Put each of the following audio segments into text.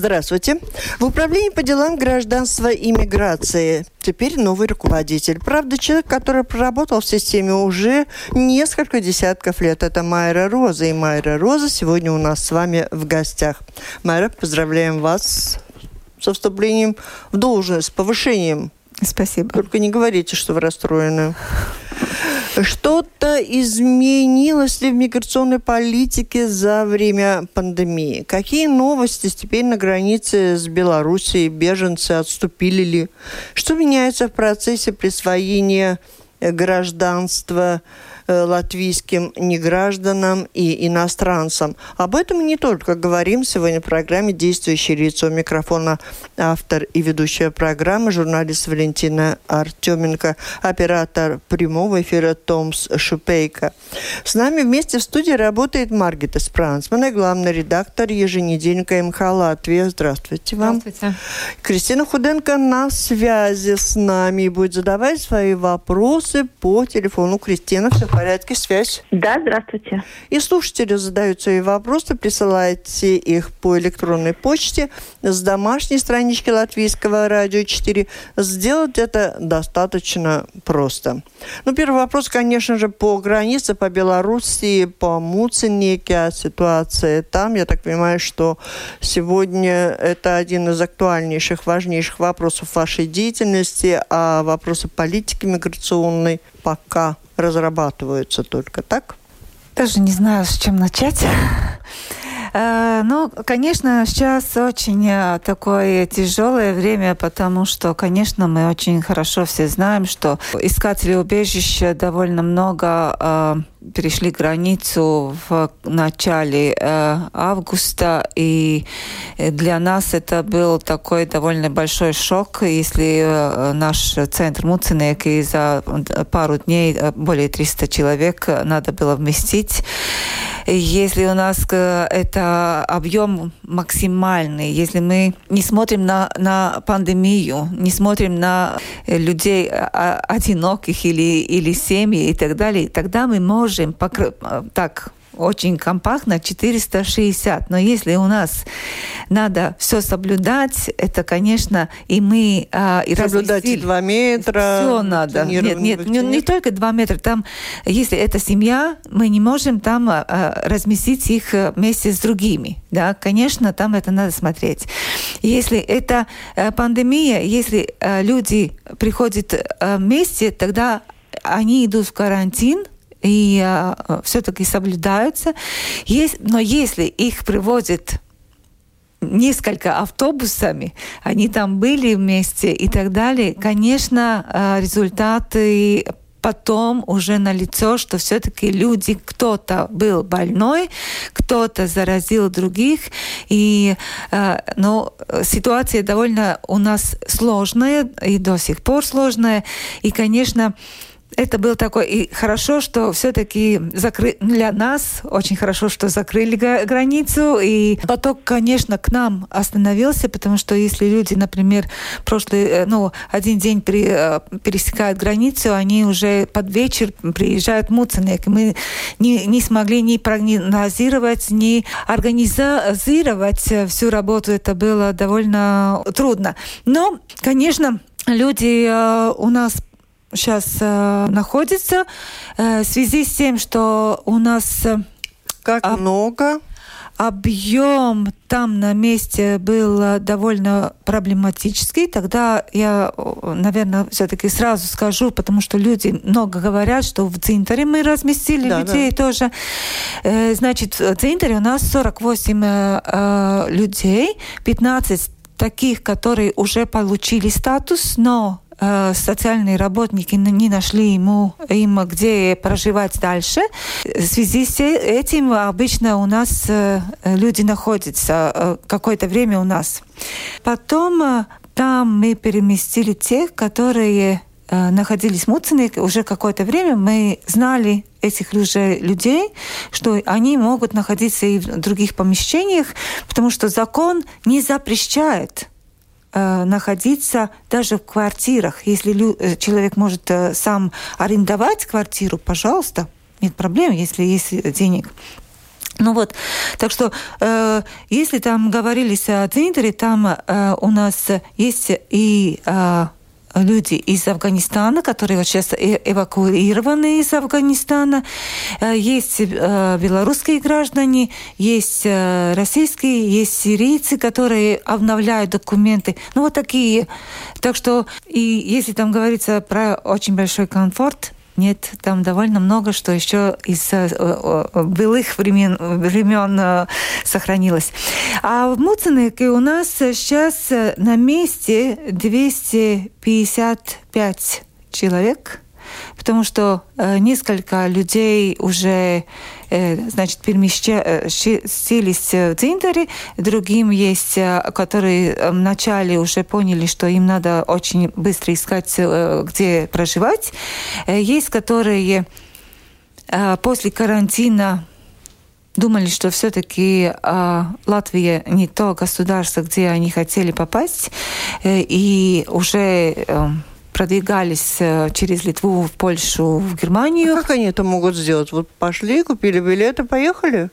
Здравствуйте. В Управлении по делам гражданства и миграции теперь новый руководитель. Правда, человек, который проработал в системе уже несколько десятков лет. Это Майра Роза. И Майра Роза сегодня у нас с вами в гостях. Майра, поздравляем вас со вступлением в должность, с повышением. Спасибо. Только не говорите, что вы расстроены. Что-то изменилось ли в миграционной политике за время пандемии? Какие новости теперь на границе с Белоруссией? Беженцы отступили ли? Что меняется в процессе присвоения гражданства латвийским негражданам и иностранцам. Об этом не только говорим сегодня в программе «Действующее лицо». Микрофона автор и ведущая программы, журналист Валентина Артеменко, оператор прямого эфира Томс Шупейко. С нами вместе в студии работает Маргита Спрансман, и главный редактор еженедельника МХ Латвия. Здравствуйте вам. Здравствуйте. Кристина Худенко на связи с нами и будет задавать свои вопросы по телефону. Кристина, все в порядке, связь? Да, здравствуйте. И слушатели задают свои вопросы, присылайте их по электронной почте с домашней странички Латвийского радио 4. Сделать это достаточно просто. Ну, первый вопрос, конечно же, по границе, по Белоруссии, по Муценике, ситуация там. Я так понимаю, что сегодня это один из актуальнейших, важнейших вопросов вашей деятельности, а вопросы политики миграционной пока разрабатываются только, так? Даже не знаю, с чем начать. Э, ну, конечно, сейчас очень э, такое тяжелое время, потому что, конечно, мы очень хорошо все знаем, что искателей убежища довольно много э, перешли границу в начале августа, и для нас это был такой довольно большой шок, если наш центр Муцинек и за пару дней более 300 человек надо было вместить. Если у нас это это объем максимальный. Если мы не смотрим на, на пандемию, не смотрим на э, людей а, одиноких или, или семьи и так далее, тогда мы можем покрыть так очень компактно 460. Но если у нас надо все соблюдать, это, конечно, и мы а, и соблюдать и 2 метра. Все надо. Нет, нет, не, не только 2 метра. Там, если это семья, мы не можем там а, а разместить их э, вместе с другими. Да, конечно, там это надо смотреть. Если это а, пандемия, если а, люди приходят а, вместе, тогда они идут в карантин, и э, все-таки соблюдаются. Есть, но если их приводят несколько автобусами, они там были вместе и так далее, конечно, э, результаты потом уже на лицо, что все-таки люди, кто-то был больной, кто-то заразил других, и э, ну, ситуация довольно у нас сложная и до сих пор сложная, и, конечно, это был такой... И хорошо, что все-таки закры... для нас очень хорошо, что закрыли границу. И поток, конечно, к нам остановился, потому что если люди, например, прошлый, э, ну, один день при, э, пересекают границу, они уже под вечер приезжают в Муценек. Мы не, не смогли ни прогнозировать, ни организовать всю работу. Это было довольно трудно. Но, конечно, люди э, у нас сейчас э, находится э, в связи с тем, что у нас... Э, как об... много? Объем там на месте был э, довольно проблематический. Тогда я, наверное, все-таки сразу скажу, потому что люди много говорят, что в Цинтере мы разместили да, людей да. тоже. Э, значит, в Цинтере у нас 48 э, людей, 15 таких, которые уже получили статус, но э, социальные работники не нашли ему им где проживать дальше. В связи с этим обычно у нас э, люди находятся э, какое-то время у нас. Потом э, там мы переместили тех, которые э, находились в уже какое-то время, мы знали этих уже людей, что они могут находиться и в других помещениях, потому что закон не запрещает э, находиться даже в квартирах. Если э, человек может э, сам арендовать квартиру, пожалуйста, нет проблем, если есть денег. Ну вот, так что, э, если там говорились о Центре, там э, у нас есть и э, люди из Афганистана, которые вот сейчас э, эвакуированы из Афганистана. Э, есть э, белорусские граждане, есть российские, есть сирийцы, которые обновляют документы. Ну вот такие. Так что, и если там говорится про очень большой комфорт, нет, там довольно много, что еще из э, былых времен, времен э, сохранилось. А в Муценике у нас сейчас на месте 255 человек, потому что э, несколько людей уже Э, значит, переместились в Дзиндаре, другим есть, э, которые вначале уже поняли, что им надо очень быстро искать, э, где проживать. Есть, которые после карантина думали, что все-таки э, Латвия не то государство, где они хотели попасть, э, и уже э, продвигались э, через Литву, в Польшу, в Германию. А как они это могут сделать? Вот пошли, купили билеты, поехали?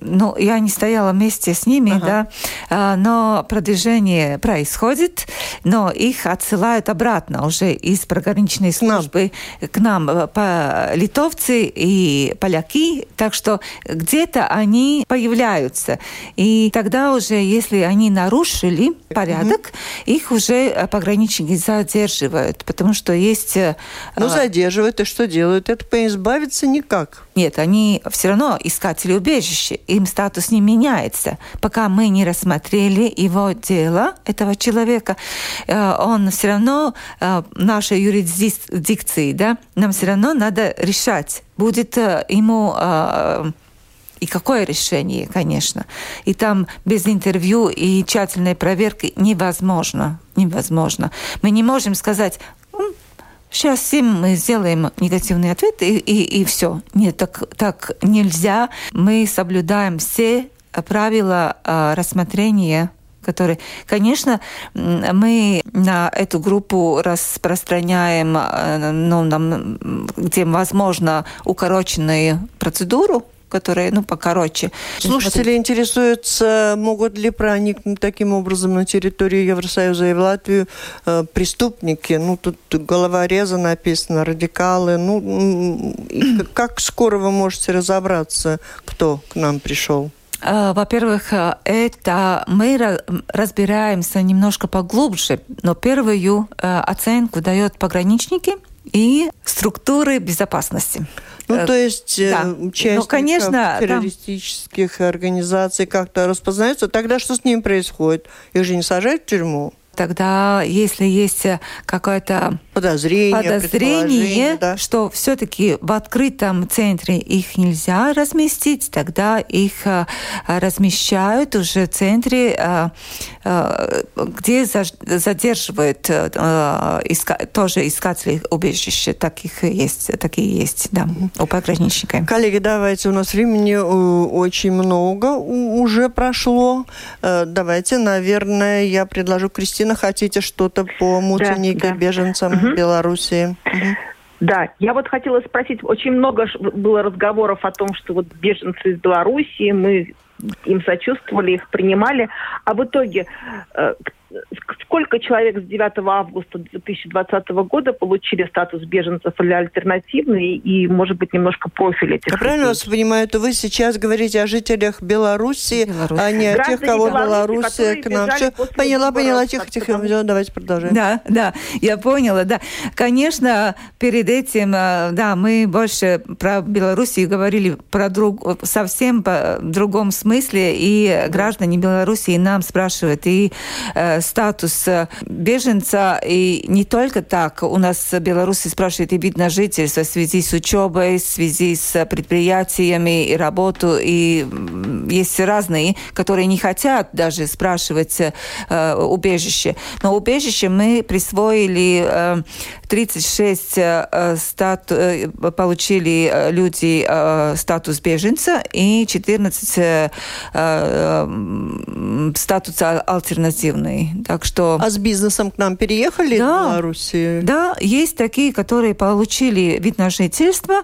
Ну, я не стояла вместе с ними, ага. да, а, но продвижение происходит, но их отсылают обратно уже из пограничной службы к нам, к нам по литовцы и поляки, так что где-то они появляются. И тогда уже, если они нарушили порядок, угу. их уже пограничники задерживают, потому что есть... Э, ну, а, задерживают, и что делают? Это избавиться никак. Нет, они все равно искатели убежища, им статус не меняется. Пока мы не рассмотрели его дело, этого человека, э, он все равно, э, нашей юрисдикции, да, нам все равно надо решать, будет э, ему и какое решение, конечно. И там без интервью и тщательной проверки невозможно. Невозможно. Мы не можем сказать, Сейчас всем мы сделаем негативный ответ и, и, и все. Нет, так, так нельзя. Мы соблюдаем все правила э, рассмотрения которые, конечно, мы на эту группу распространяем, а, ну, нам, где возможно, укороченную процедуру, которые, ну, покороче. Слушатели интересуются, могут ли проникнуть таким образом на территорию Евросоюза и в Латвию э, преступники. Ну, тут головореза написано, радикалы. Ну, как скоро вы можете разобраться, кто к нам пришел? Э, во-первых, э, это мы разбираемся немножко поглубже, но первую э, оценку дают пограничники и структуры безопасности. Ну, э, то есть э, да. участников ну, конечно, террористических там... организаций как-то распознаются. Тогда что с ними происходит? Их же не сажают в тюрьму? тогда, если есть какое-то подозрение, подозрение да. что все-таки в открытом центре их нельзя разместить, тогда их а, размещают уже в центре, а, а, где задерживают тоже искатели убежища. Таких есть, такие есть, да, у пограничника. Коллеги, давайте, у нас времени очень много уже прошло. Давайте, наверное, я предложу Кристина, хотите что-то по мученике да, да. беженцам угу. Белоруссии? Угу. Да, я вот хотела спросить, очень много было разговоров о том, что вот беженцы из Белоруссии, мы им сочувствовали, их принимали, а в итоге э, сколько человек с 9 августа 2020 года получили статус беженцев или альтернативный, и, может быть, немножко профиль этих Я правильно вас понимаю, то вы сейчас говорите о жителях Беларуси, Беларусь. а не о тех, кого Беларусь к нам. Все, поняла, поняла, тихо, тихо, потому... давайте продолжаем. Да, да, я поняла, да. Конечно, перед этим, э, да, мы больше про Белоруссию говорили про друг, совсем по другом смысле, и граждане Белоруссии нам спрашивают, и э, статус беженца. И не только так. У нас белорусы спрашивают и вид на жительство в связи с учебой, в связи с предприятиями и работу. И есть разные, которые не хотят даже спрашивать э, убежище. Но убежище мы присвоили э, 36 э, стату, э, получили э, люди э, статус беженца и 14 э, э, статус альтернативный. Так что... А с бизнесом к нам переехали да, в Беларуси? Да, есть такие, которые получили вид на жительство.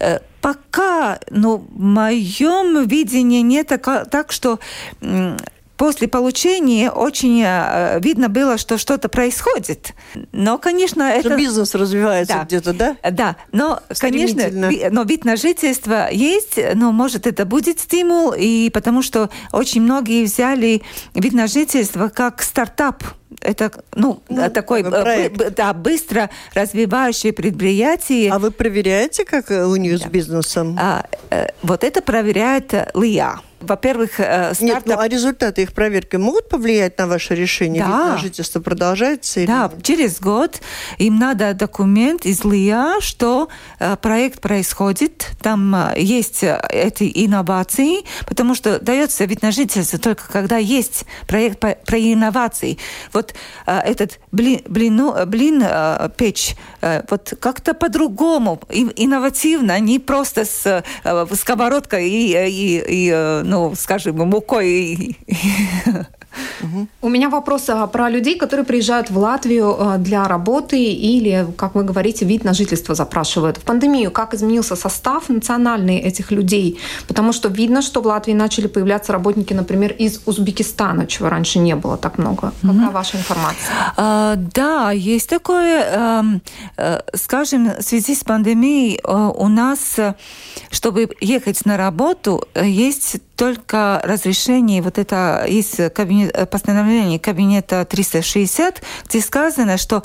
Э, пока, ну, в моем видении не так, так что после получения очень э, видно было, что что-то происходит. Но, конечно, это... Бизнес развивается да. где-то, да? Да, но, конечно, но вид на жительство есть, но, может, это будет стимул, и потому что очень многие взяли вид на жительство как стартап это ну, ну такой э, проект. да, быстро развивающее предприятие. А вы проверяете, как у них да. с бизнесом? А, э, вот это проверяет ЛИА во-первых, э, стартап... Нет, ну, а результаты их проверки могут повлиять на ваше решение? Да. Ведь жительство продолжается? Или да, через год им надо документ из ЛИА, что э, проект происходит, там э, есть э, эти инновации, потому что дается вид на жительство только когда есть проект по, про инновации. Вот э, этот блин, блин, блин э, печь, э, вот как-то по-другому, инновативно, не просто с э, сковородкой и, и, и ну, скажем, мукой. У меня вопрос а, про людей, которые приезжают в Латвию а, для работы или, как вы говорите, вид на жительство запрашивают. В пандемию как изменился состав национальный этих людей? Потому что видно, что в Латвии начали появляться работники, например, из Узбекистана, чего раньше не было так много. Какая ваша информация? А, да, есть такое. Эм, э, скажем, в связи с пандемией э, у нас, э, чтобы ехать на работу, есть только разрешение, вот это из кабинет, постановления кабинета 360, где сказано, что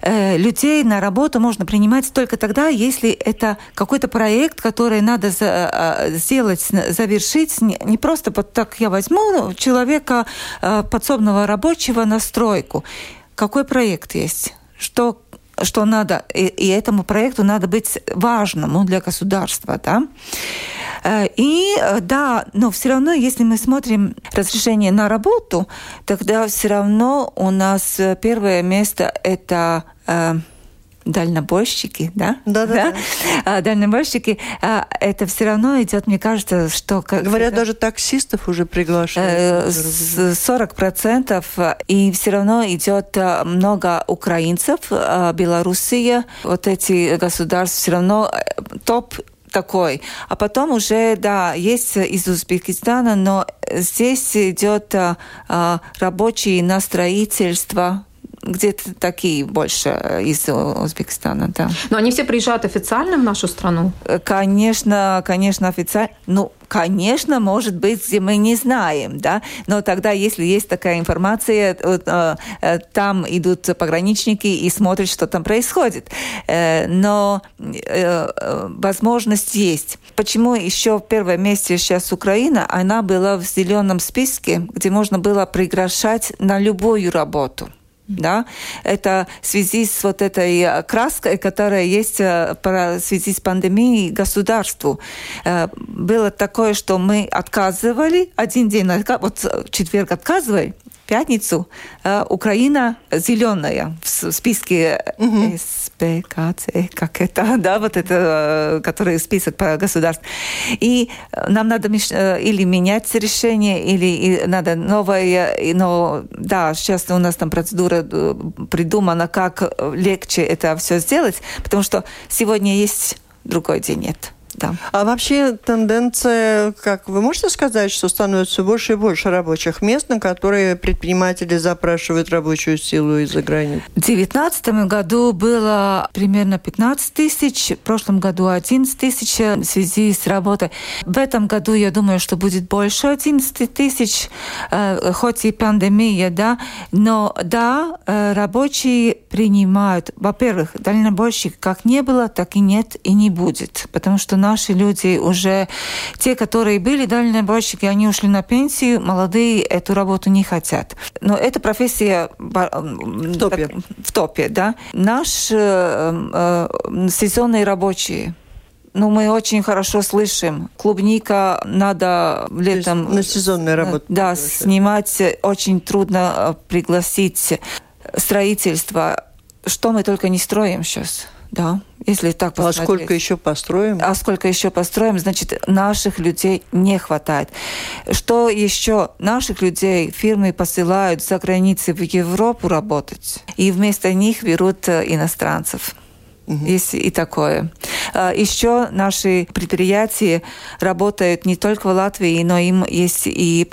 э, людей на работу можно принимать только тогда, если это какой-то проект, который надо за, э, сделать, завершить. Не просто вот так я возьму человека, э, подсобного рабочего на стройку. Какой проект есть? Что что надо, и, и этому проекту надо быть важным ну, для государства, да. Э, и э, да, но все равно, если мы смотрим разрешение на работу, тогда все равно у нас э, первое место это дальнобойщики, да? Да, да. да? А, дальнобойщики, а, это все равно идет, мне кажется, что... Как, Говорят, это, даже таксистов уже приглашают. 40 процентов, и все равно идет много украинцев, Белоруссия, вот эти государства все равно топ такой. А потом уже, да, есть из Узбекистана, но здесь идет а, рабочие на строительство, где-то такие больше из Узбекистана, да. Но они все приезжают официально в нашу страну? Конечно, конечно, официально. Ну, конечно, может быть, где мы не знаем, да, но тогда, если есть такая информация, э, э, там идут пограничники и смотрят, что там происходит. Э, но возможность есть. Почему еще в первом месте сейчас Украина, она была в зеленом списке, где можно было приглашать на любую работу да, это в связи с вот этой э, краской, которая есть э, в связи с пандемией государству. Э, было такое, что мы отказывали один день, вот четверг отказывали, пятницу Украина зеленая в списке угу. СПКЦ, как это, да, вот это, который список по государств. И нам надо или менять решение, или надо новое, но да, сейчас у нас там процедура придумана, как легче это все сделать, потому что сегодня есть, другой день нет. Да. А вообще тенденция, как вы можете сказать, что становится больше и больше рабочих мест, на которые предприниматели запрашивают рабочую силу из-за границ? В 2019 году было примерно 15 тысяч, в прошлом году 11 тысяч в связи с работой. В этом году, я думаю, что будет больше 11 тысяч, э, хоть и пандемия, да, но да, э, рабочие принимают, во-первых, дальнобойщик как не было, так и нет и не будет. Потому что наши люди уже, те, которые были дальнобойщики, они ушли на пенсию, молодые эту работу не хотят. Но эта профессия в топе, в топе да. Наш э, э, сезонные рабочие, ну, мы очень хорошо слышим. Клубника надо летом... На сезонную работу. Да, снимать очень трудно э, пригласить строительство. Что мы только не строим сейчас. Да, если так посмотреть. А сколько еще построим? А сколько еще построим, значит, наших людей не хватает. Что еще? Наших людей фирмы посылают за границы в Европу работать, и вместо них берут э, иностранцев. Угу. Есть и такое. А, Еще наши предприятия работают не только в Латвии, но им есть и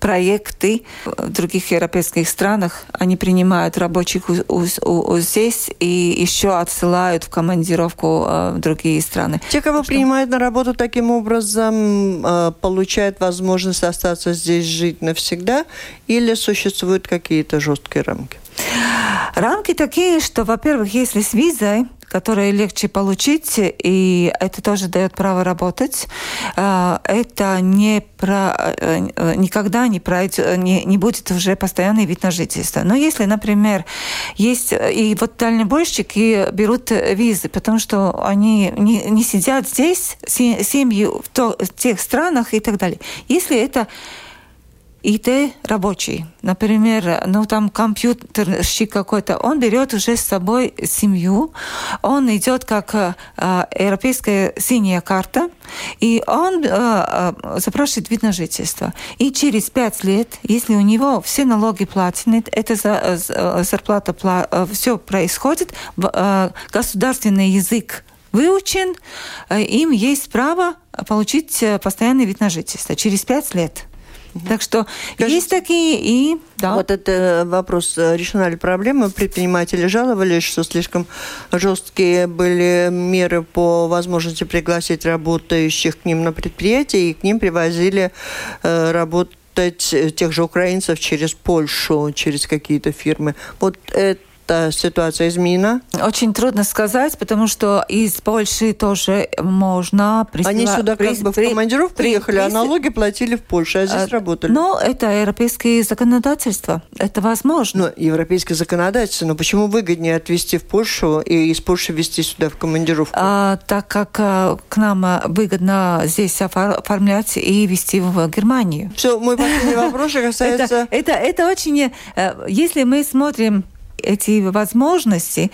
проекты в других европейских странах. Они принимают рабочих здесь и еще отсылают в командировку а, в другие страны. Те, кого Что? принимают на работу таким образом, а, получают возможность остаться здесь жить навсегда или существуют какие-то жесткие рамки? Рамки такие, что, во-первых, если с визой, которые легче получить, и это тоже дает право работать. А, это не про, э, никогда не, пройдет, не, не будет уже постоянный вид на жительство. Но если, например, есть... И вот дальнобойщики берут визы, потому что они не, не сидят здесь, семьи в, то, в тех странах и так далее. Если это ИТ рабочий, например, ну там компьютерщик какой-то, он берет уже с собой семью, он идет как э, европейская синяя карта, и он э, э, запрашивает вид на жительство. И через пять лет, если у него все налоги платены, за, за, зарплата, пла, э, все происходит, э, государственный язык выучен, э, им есть право получить э, постоянный вид на жительство через пять лет. Так что Скажите, есть такие и... Да. Вот это вопрос, э, решена ли проблема? Предприниматели жаловались, что слишком жесткие были меры по возможности пригласить работающих к ним на предприятие, и к ним привозили э, работать тех же украинцев через Польшу, через какие-то фирмы. Вот это ситуация изменена? Очень трудно сказать, потому что из Польши тоже можно присылать... Они сюда как бы в командировку приехали, а налоги платили в Польше, а здесь а, работали. Но это европейское законодательство. Это возможно. Но европейское законодательство. Но почему выгоднее отвезти в Польшу и из Польши везти сюда в командировку? А, так как а, к нам выгодно здесь оформлять и везти в Германию. Все, мой последний вопрос касается... Это, это, это очень... Э, если мы смотрим эти возможности,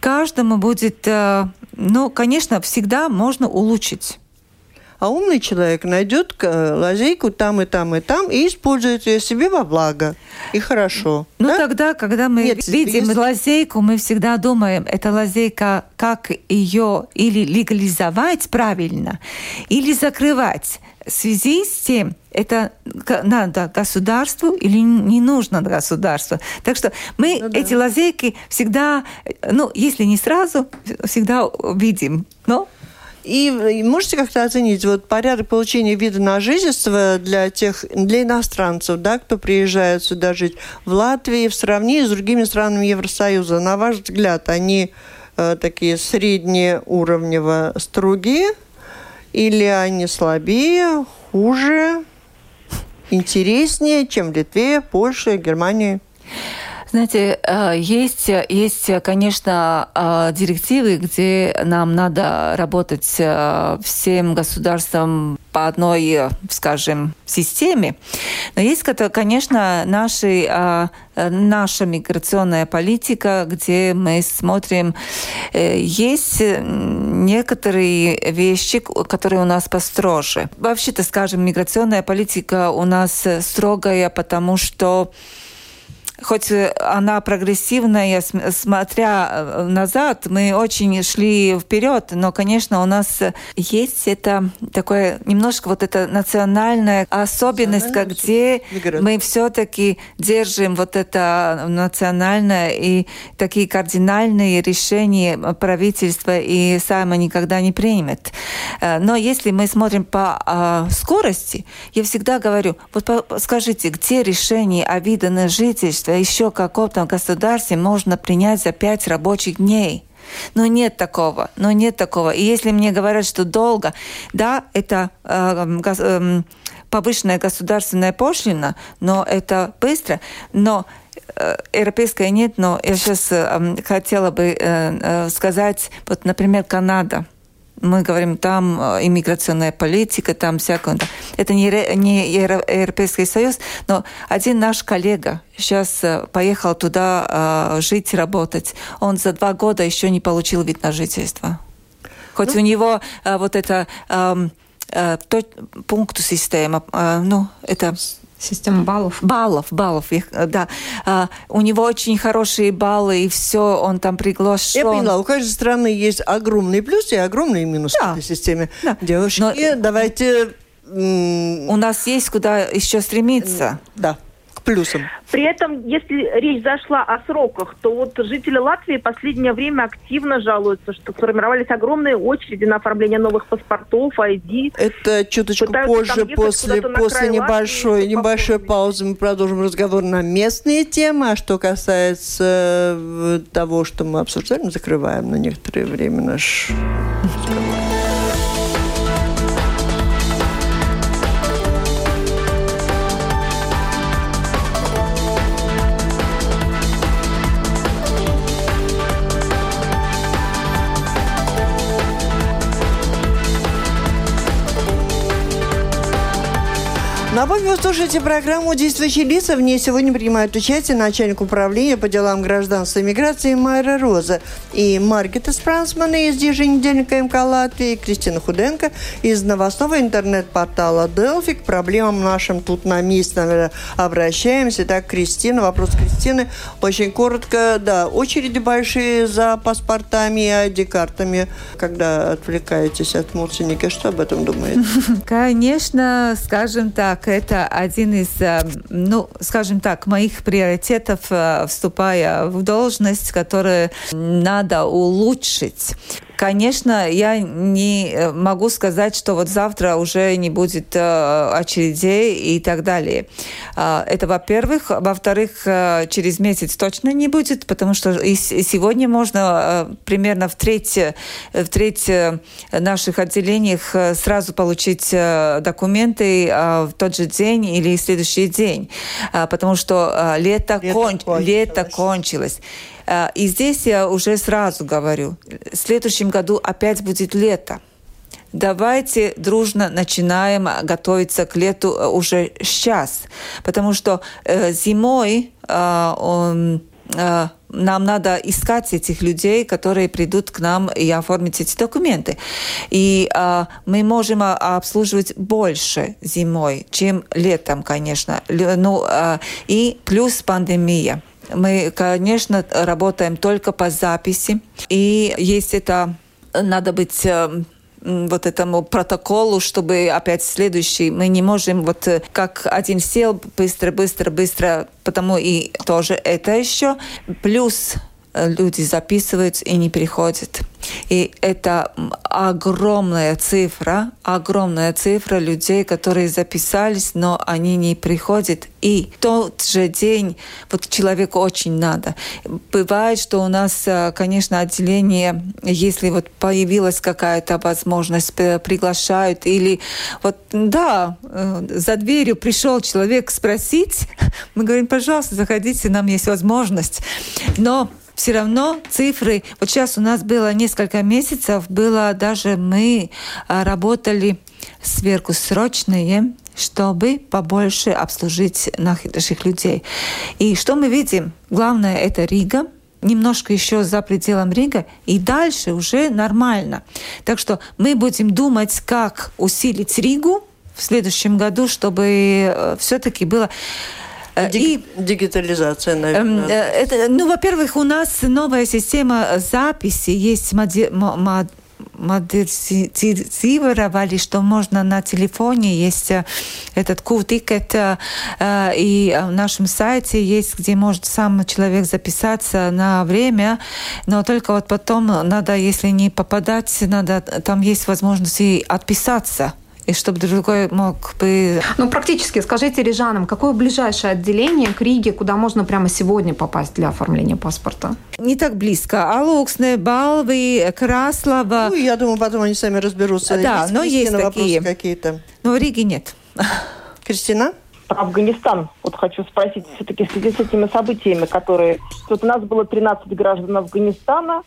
каждому будет, э, ну, конечно, всегда можно улучшить. А умный человек найдет э, лазейку там и там и там и использует ее себе во благо. И хорошо. Ну да? тогда, когда мы Нет, видим если... лазейку, мы всегда думаем, это лазейка, как ее или легализовать правильно, или закрывать. В связи с тем, это надо государству или не нужно государству. Так что мы ну, да. эти лазейки всегда, ну, если не сразу, всегда видим. Но и, можете как-то оценить вот порядок получения вида на жительство для тех, для иностранцев, да, кто приезжает сюда жить в Латвии в сравнении с другими странами Евросоюза? На ваш взгляд, они э, такие среднеуровнево строгие или они слабее, хуже, интереснее, чем в Литве, Польше, Германии? Знаете, э, есть, есть, конечно, э, директивы, где нам надо работать э, всем государствам по одной, скажем, системе. Но есть, конечно, наши, наша миграционная политика, где мы смотрим, есть некоторые вещи, которые у нас построже. Вообще-то, скажем, миграционная политика у нас строгая, потому что хоть э, она прогрессивная, смотря э, назад, мы очень шли вперед, но, конечно, у нас есть это такое немножко вот эта национальная особенность, как где мы все-таки держим вот это национальное и такие кардинальные решения правительства и само никогда не примет. Э, но если мы смотрим по а, скорости, я всегда говорю, вот скажите, где решение о на свидетельство еще каком-то государстве можно принять за пять рабочих дней. Но нет такого, но нет такого. И если мне говорят, что долго, да, это э, э, повышенная государственная пошлина, но это быстро, но э, европейская нет, но я сейчас э, хотела бы э, сказать, вот, например, Канада – мы говорим, там иммиграционная политика, там всякое. Это не, не Европейский Союз, но один наш коллега сейчас поехал туда жить, работать. Он за два года еще не получил вид на жительство. Хоть ну, у него вот это Э, то, пункту система, э, ну, это... Система баллов. Баллов, баллов, их, э, да. У него очень хорошие баллы, и все, он там приглашен. Я поняла, у каждой страны есть огромные плюсы и огромные минусы да. в этой системе. Да. Девушки, Но... давайте... У нас есть куда еще стремиться. Да плюсом. При этом, если речь зашла о сроках, то вот жители Латвии последнее время активно жалуются, что сформировались огромные очереди на оформление новых паспортов, ID. Это чуточку позже, после, после небольшой, Латвии, небольшой паузы мы продолжим разговор на местные темы. А что касается э, того, что мы обсуждали, мы закрываем на некоторое время наш разговор. Напомню, вы слушаете программу «Действующие лица». В ней сегодня принимают участие начальник управления по делам гражданства и миграции Майра Роза и Маргита Спрансман из еженедельника МК Латвии, Кристина Худенко из новостного интернет-портала Делфи. К проблемам нашим тут на месте, наверное, обращаемся. Так, Кристина, вопрос Кристины. Очень коротко, да, очереди большие за паспортами и ID-картами. Когда отвлекаетесь от Мурсиника, что об этом думаете? Конечно, скажем так, это один из, э, ну, скажем так, моих приоритетов, э, вступая в должность, которые надо улучшить. Конечно, я не э, могу сказать, что вот завтра уже не будет э, очередей и так далее. Э, это во-первых. Во-вторых, э, через месяц точно не будет, потому что и сегодня можно примерно в треть, в треть наших отделениях сразу получить документы э, в тот же день или следующий день, э, потому что лето, лето, кон... кончилось. лето кончилось. Э, и здесь я уже сразу говорю, в следующем году опять будет лето. Давайте дружно начинаем готовиться к лету э, уже сейчас, потому что э, зимой э, э, нам надо искать этих людей, которые придут к нам и оформить эти документы. И э, мы можем обслуживать больше зимой, чем летом, конечно. Ну, э, и плюс пандемия. Мы, конечно, работаем только по записи. И есть это, надо быть э, вот этому протоколу, чтобы опять следующий, мы не можем вот э, как один сел быстро, быстро, быстро, потому и тоже это еще. Плюс люди записываются и не приходят. И это огромная цифра, огромная цифра людей, которые записались, но они не приходят. И тот же день вот человеку очень надо. Бывает, что у нас, э, конечно, отделение, если вот появилась какая-то возможность, приглашают или вот, да, э, за дверью пришел человек спросить, мы говорим, пожалуйста, заходите, нам есть возможность. Но все равно цифры, вот сейчас у нас было несколько месяцев, было даже мы а, работали сверхсрочные, чтобы побольше обслужить наших людей. И что мы видим? Главное это Рига, немножко еще за пределом Рига, и дальше уже нормально. Так что мы будем думать, как усилить Ригу в следующем году, чтобы э, все-таки было Э, и дигитализация, наверное. Эм, э, это, ну, во-первых, у нас новая система записи, есть моди, мод, модернизировали, что можно на телефоне есть э, этот Q-тикет, и в нашем сайте есть, где может сам человек записаться на время, но только вот потом надо, если не попадать, надо, там есть возможность и отписаться и чтобы другой мог бы... Ну, практически, скажите рижанам, какое ближайшее отделение к Риге, куда можно прямо сегодня попасть для оформления паспорта? Не так близко. Алуксне, Балви, Краслова. Ну, я думаю, потом они сами разберутся. Да, есть, но есть такие. какие-то. Но в Риге нет. Кристина? Про Афганистан. Вот хочу спросить, все-таки в связи с этими событиями, которые... Вот у нас было 13 граждан Афганистана,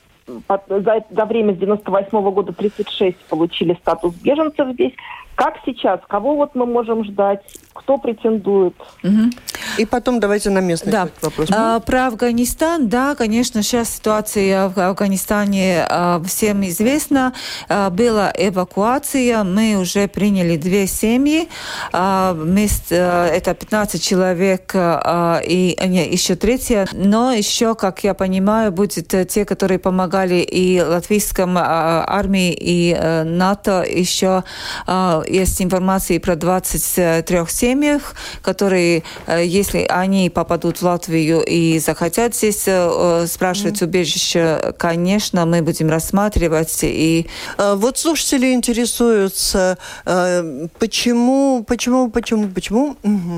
за, за время с 98 -го года 36 получили статус беженцев здесь. Как сейчас? Кого вот мы можем ждать? Кто претендует? Угу. И потом давайте на местный да. вопрос. А, про Афганистан, да, конечно, сейчас ситуация в Афганистане а, всем известна. А, была эвакуация, мы уже приняли две семьи. А, вместе, а, это 15 человек а, и не, еще третья. Но еще, как я понимаю, будет те, которые помогали и латвийском а, армии, и а, НАТО еще а, есть информация про 23 семьях, которые, э, если они попадут в Латвию и захотят здесь э, спрашивать убежище, конечно, мы будем рассматривать. И... Вот слушатели интересуются, э, почему, почему, почему, почему,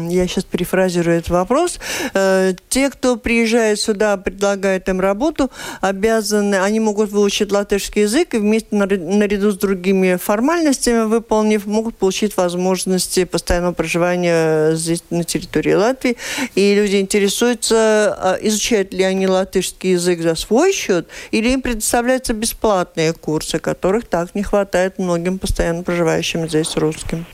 я сейчас перефразирую этот вопрос, те, кто приезжает сюда, предлагает им работу, обязаны, они могут выучить латышский язык и вместе наряду с другими формальностями, выполнив, могут получить возможности постоянного проживания здесь на территории Латвии. И люди интересуются, а, изучают ли они латышский язык за свой счет, или им предоставляются бесплатные курсы, которых так не хватает многим постоянно проживающим здесь русским.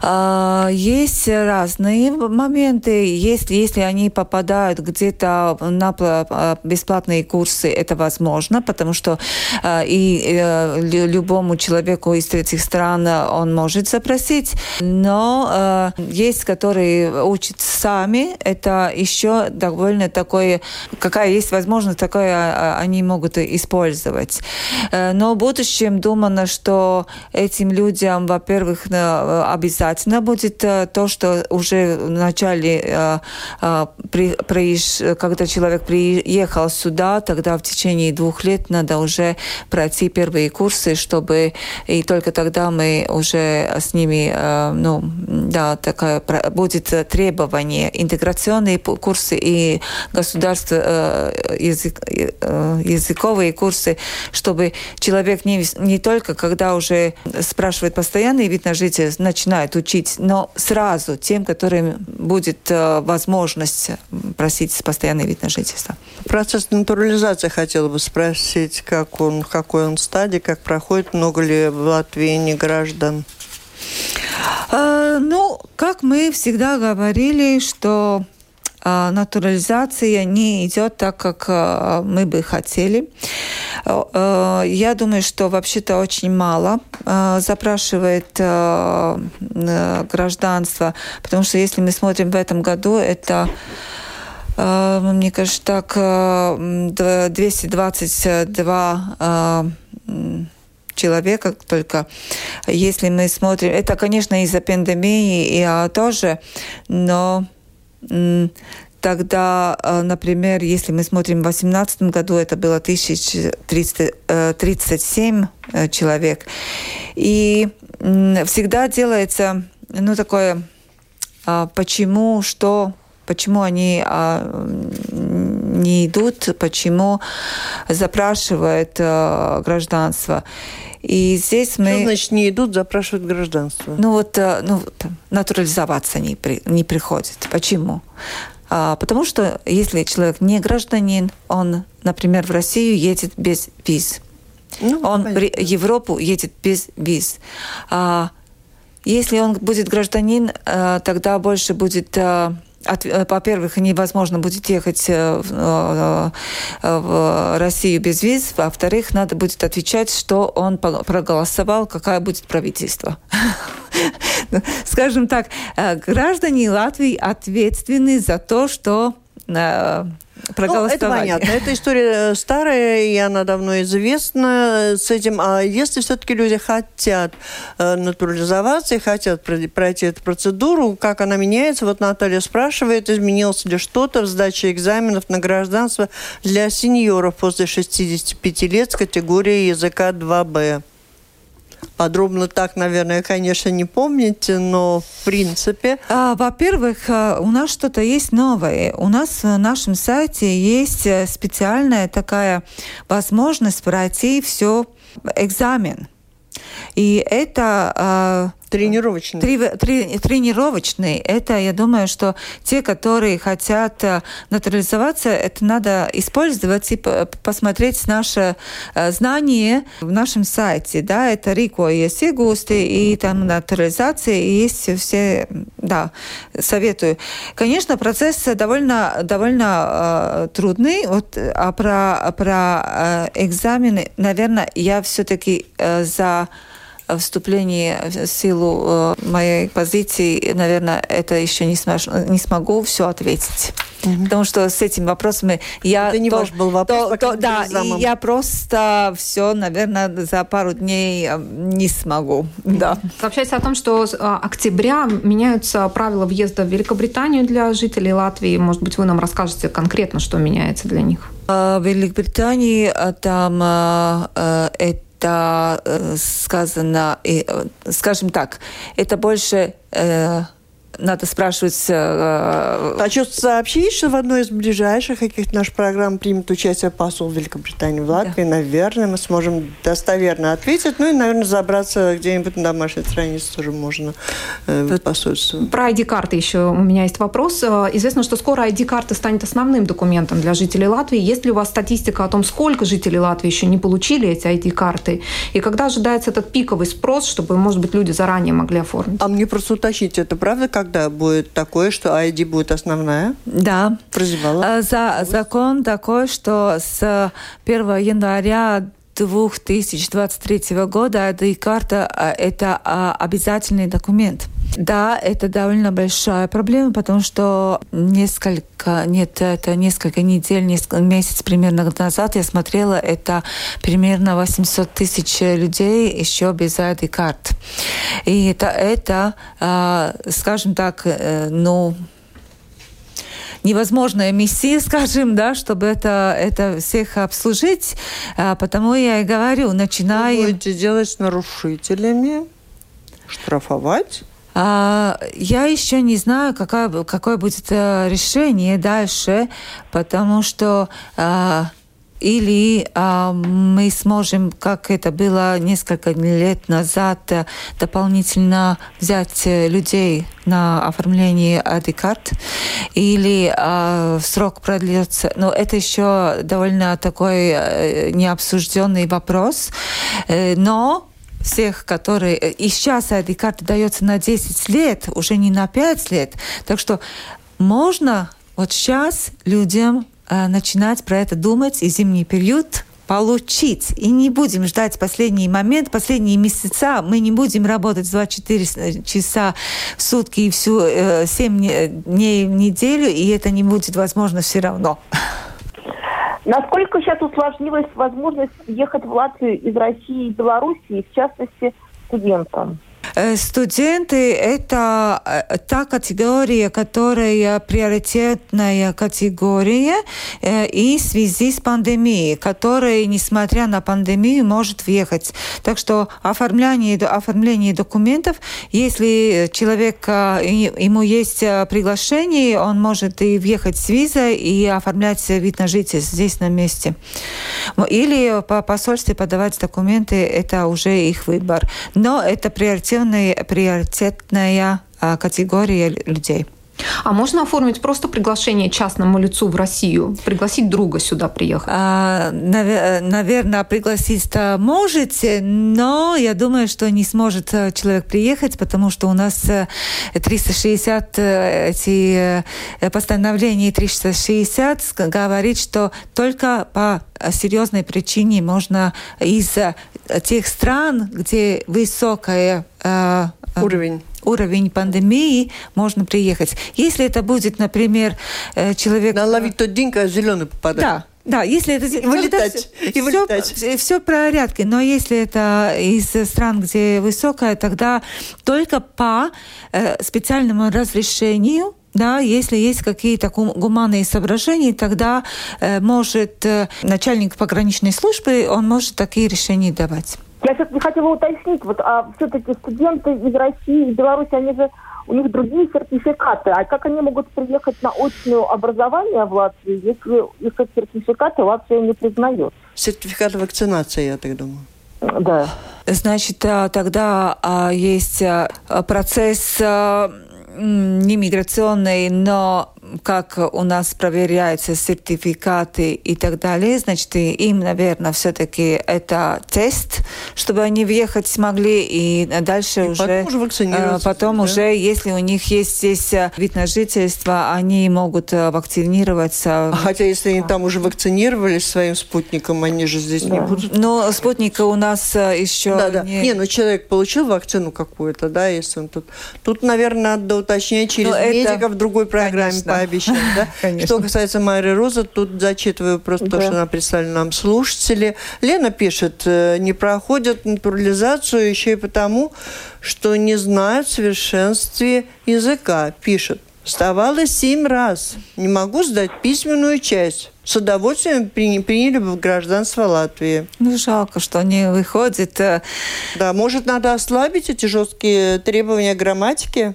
А, есть разные моменты. Если, если они попадают где-то на а, бесплатные курсы, это возможно, потому что и э, любому человеку из третьих стран он может запросить, но э, есть, которые учат сами, это еще довольно такое, какая есть возможность, такое а, они могут использовать. Э, но в будущем думано, что этим людям, во-первых, обязательно будет э, то, что уже в начале, э, э, когда человек приехал сюда, тогда в течение двух лет надо уже пройти первые курсы, чтобы и только тогда мы уже с ними, э, ну, да, такая будет требование интеграционные курсы и государство э, язык, э, языковые курсы, чтобы человек не, не только когда уже спрашивает постоянный вид на жительство, начинает учить, но сразу тем, которым будет возможность просить постоянный вид на жительство. Процесс натурализации хотела бы спросить, как он, какой он стадии, как проходит, много ли в Латвии не граждан? А, ну, как мы всегда говорили, что а, натурализация не идет так, как а, мы бы хотели. Я думаю, что вообще-то очень мало запрашивает гражданство, потому что если мы смотрим в этом году, это мне кажется, так 222 человека только. Если мы смотрим, это, конечно, из-за пандемии и а, тоже, но Тогда, а, например, если мы смотрим в 2018 году, это было 1037 э, человек. И всегда делается, ну, такое, а, почему, что, почему они не идут, почему запрашивают э, гражданство. И здесь мы... Что значит не идут, запрашивают гражданство? Ну вот, э, ну, натурализоваться не, при, не приходит. Почему? А, потому что если человек не гражданин, он, например, в Россию едет без виз. Ну, он в Европу едет без виз. А, если он будет гражданин, а, тогда больше будет Э, во-первых, невозможно будет ехать э, э, в Россию без виз, во-вторых, надо будет отвечать, что он проголосовал, какое будет правительство. Скажем так, граждане Латвии ответственны за то, что проголосовали. Ну, это понятно. Эта история старая, и она давно известна с этим. А если все-таки люди хотят э, натурализоваться и хотят пройти эту процедуру, как она меняется? Вот Наталья спрашивает, изменилось ли что-то в сдаче экзаменов на гражданство для сеньоров после 65 лет с категорией языка 2Б? Подробно так, наверное, конечно, не помните, но в принципе... А, во-первых, а, у нас что-то есть новое. У нас на нашем сайте есть э, специальная такая возможность пройти все экзамен. И это а, Тренировочный. Три, три, тренировочный. Это, я думаю, что те, которые хотят э, натурализоваться, это надо использовать и посмотреть наше э, знание в нашем сайте. Да, это Рико и Сигусты, и там натурализация, и есть все, да, советую. Конечно, процесс довольно, довольно э, трудный. Вот, а про, про э, экзамены, наверное, я все-таки э, за вступлении в силу э, моей позиции, наверное, это еще не, смож, не смогу все ответить. Угу. Потому что с этими вопросами я... Это не то, ваш был вопрос. То, то, да, и я просто все, наверное, за пару дней э, не смогу. Да. Сообщается о том, что с а, октября меняются правила въезда в Великобританию для жителей Латвии. Может быть, вы нам расскажете конкретно, что меняется для них? А, в Великобритании а, там это это э, сказано, э, скажем так, это больше э, надо спрашивать... Э, Хочу сообщить, что в одной из ближайших каких-то наших программ примет участие посол Великобритании в Латвии. Да. Наверное, мы сможем достоверно ответить. Ну и, наверное, забраться где-нибудь на домашней странице тоже можно э, в посольство. Про ID-карты еще у меня есть вопрос. Э, известно, что скоро ID-карта станет основным документом для жителей Латвии. Есть ли у вас статистика о том, сколько жителей Латвии еще не получили эти ID-карты? И когда ожидается этот пиковый спрос, чтобы, может быть, люди заранее могли оформить? А мне просто уточнить, это правда, как когда будет такое, что ID будет основная? Да. Прозевала? За, закон такой, что с 1 января 2023 года ID-карта а, – это а, обязательный документ. Да, это довольно большая проблема, потому что несколько, нет, это несколько недель, несколько месяцев примерно назад я смотрела, это примерно 800 тысяч людей еще без ID-карт. И это, это а, скажем так, э, ну, невозможная миссия, скажем, да, чтобы это, это всех обслужить. А, потому я и говорю, начинаем... Что будете делать с нарушителями? Штрафовать? А, я еще не знаю, какое, какое будет э, решение дальше, потому что а, или а, мы сможем, как это было несколько лет назад, э, дополнительно взять э, людей на оформление ID-карт, или а, срок продлится. Но это еще довольно такой а, необсужденный вопрос. Но всех, которые... И сейчас ID-карта дается на 10 лет, уже не на 5 лет. Так что можно вот сейчас людям Э, начинать про это думать и зимний период получить. И не будем ждать последний момент, последние месяца. Мы не будем работать 24 часа в сутки и всю э, 7 дней в неделю, и это не будет возможно все равно. Насколько сейчас усложнилась возможность ехать в Латвию из России и Белоруссии, в частности, студентам? Э, студенты – это э, та категория, которая приоритетная категория э, и в связи с пандемией, которая, несмотря на пандемию, может въехать. Так что оформление, оформление документов, если человек, ему есть приглашение, он может и въехать с визой и оформлять вид на жительство здесь на месте. Или по посольству подавать документы, это уже их выбор. Но это приоритет приоритетная, приоритетная категория людей. А можно оформить просто приглашение частному лицу в Россию, пригласить друга сюда приехать? А, наверное, пригласить-то можете, но я думаю, что не сможет э, человек приехать, потому что у нас 360 э, э, эти постановления 360 говорит, что только по серьезной причине можно из тех стран, где высокая уровень уровень пандемии, можно приехать. Если это будет, например, э, человек... Наловить тот день, когда зеленый попадает. Да, да, если это... И вылетать. И вылетать. Все, все в порядке. Но если это из стран, где высокая, тогда только по э, специальному разрешению да, если есть какие-то гуманные соображения, тогда э, может э, начальник пограничной службы, он может такие решения давать. Я все-таки хотела уточнить, вот а все-таки студенты из России, из Беларуси, они же у них другие сертификаты. А как они могут приехать на очное образование в Латвию, если их сертификаты Латвия не признает? Сертификат вакцинации, я так думаю. Да. Значит, а, тогда а, есть а, процесс не миграционный, но как у нас проверяются сертификаты и так далее, значит, им, наверное, все-таки это тест, чтобы они въехать смогли, и дальше и уже... Потом уже вакцинироваться. Потом да? уже, если у них есть здесь э, вид на жительство, они могут э, вакцинироваться. А хотя, если они там уже вакцинировались своим спутником, они же здесь да. не будут... Но спутника у нас э, еще да, да. не... Не, ну человек получил вакцину какую-то, да, если он тут... Тут, наверное, надо уточнять через Но медика это... в другой программе Конечно пообещать. Да? Что касается Майры Розы, тут зачитываю просто да. то, что она прислали нам слушатели. Лена пишет, э, не проходят натурализацию еще и потому, что не знают в совершенстве языка. Пишет, вставала семь раз. Не могу сдать письменную часть с удовольствием приняли бы в гражданство Латвии. Ну, жалко, что не выходит. Э. Да, может, надо ослабить эти жесткие требования грамматики?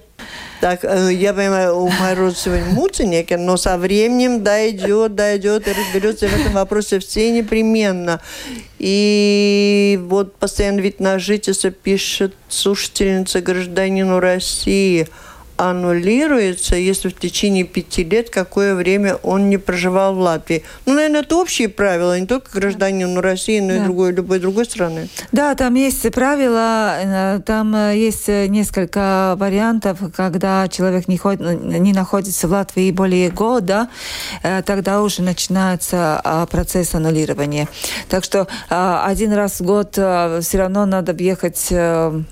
Так, э, я понимаю, у Майрод сегодня муценеки, но со временем дойдет, дойдет и разберется в этом вопросе все непременно. И вот постоянно вид на жительство пишет слушательница гражданину России – аннулируется, если в течение пяти лет какое время он не проживал в Латвии. Ну, наверное, это общие правила, не только гражданину России, но да. и другой, любой другой страны. Да, там есть правила, э, там э, есть э, несколько вариантов, когда человек не, ход, не находится в Латвии более года, тогда уже начинается а, процесс аннулирования. Так что один раз в год все равно надо въехать,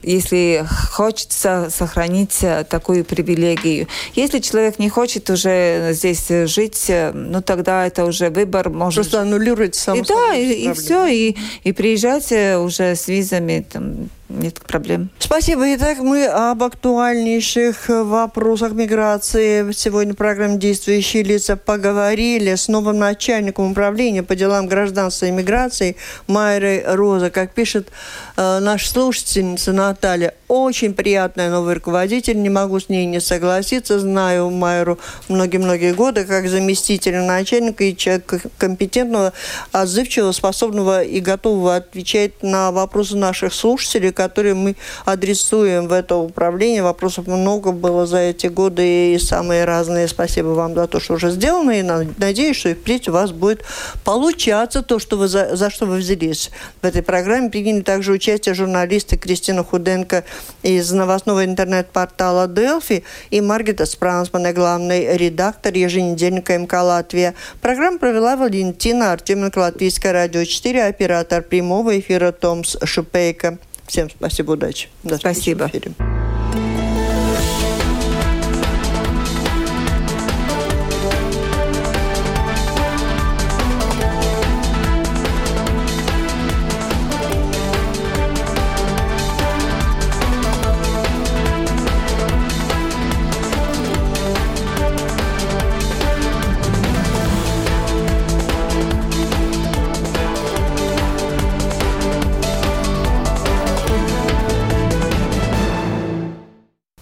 если хочется сохранить такую привилегию. Если человек не хочет уже здесь жить, ну тогда это уже выбор. Может... Просто аннулируется сам и, Да, и, и все, и, и приезжайте уже с визами там, нет проблем. Спасибо. Итак, мы об актуальнейших вопросах миграции сегодня в программе «Действующие лица» поговорили с новым начальником управления по делам гражданства и миграции Майрой Роза. Как пишет э, наша слушательница Наталья, очень приятная новый руководитель, не могу с ней не согласиться. Знаю Майру многие-многие годы как заместителя начальника и человека компетентного, отзывчивого, способного и готового отвечать на вопросы наших слушателей, которые мы адресуем в это управление. Вопросов много было за эти годы и самые разные. Спасибо вам за то, что уже сделано. И надеюсь, что и впредь у вас будет получаться то, что вы за, за что вы взялись. В этой программе приняли также участие журналисты Кристина Худенко из новостного интернет-портала Delphi и Маргита Спрансмана, главный редактор еженедельника МК «Латвия». Программу провела Валентина Артеменко, Латвийское радио 4, оператор прямого эфира Томс Шупейко. Всем спасибо, удачи. До спасибо.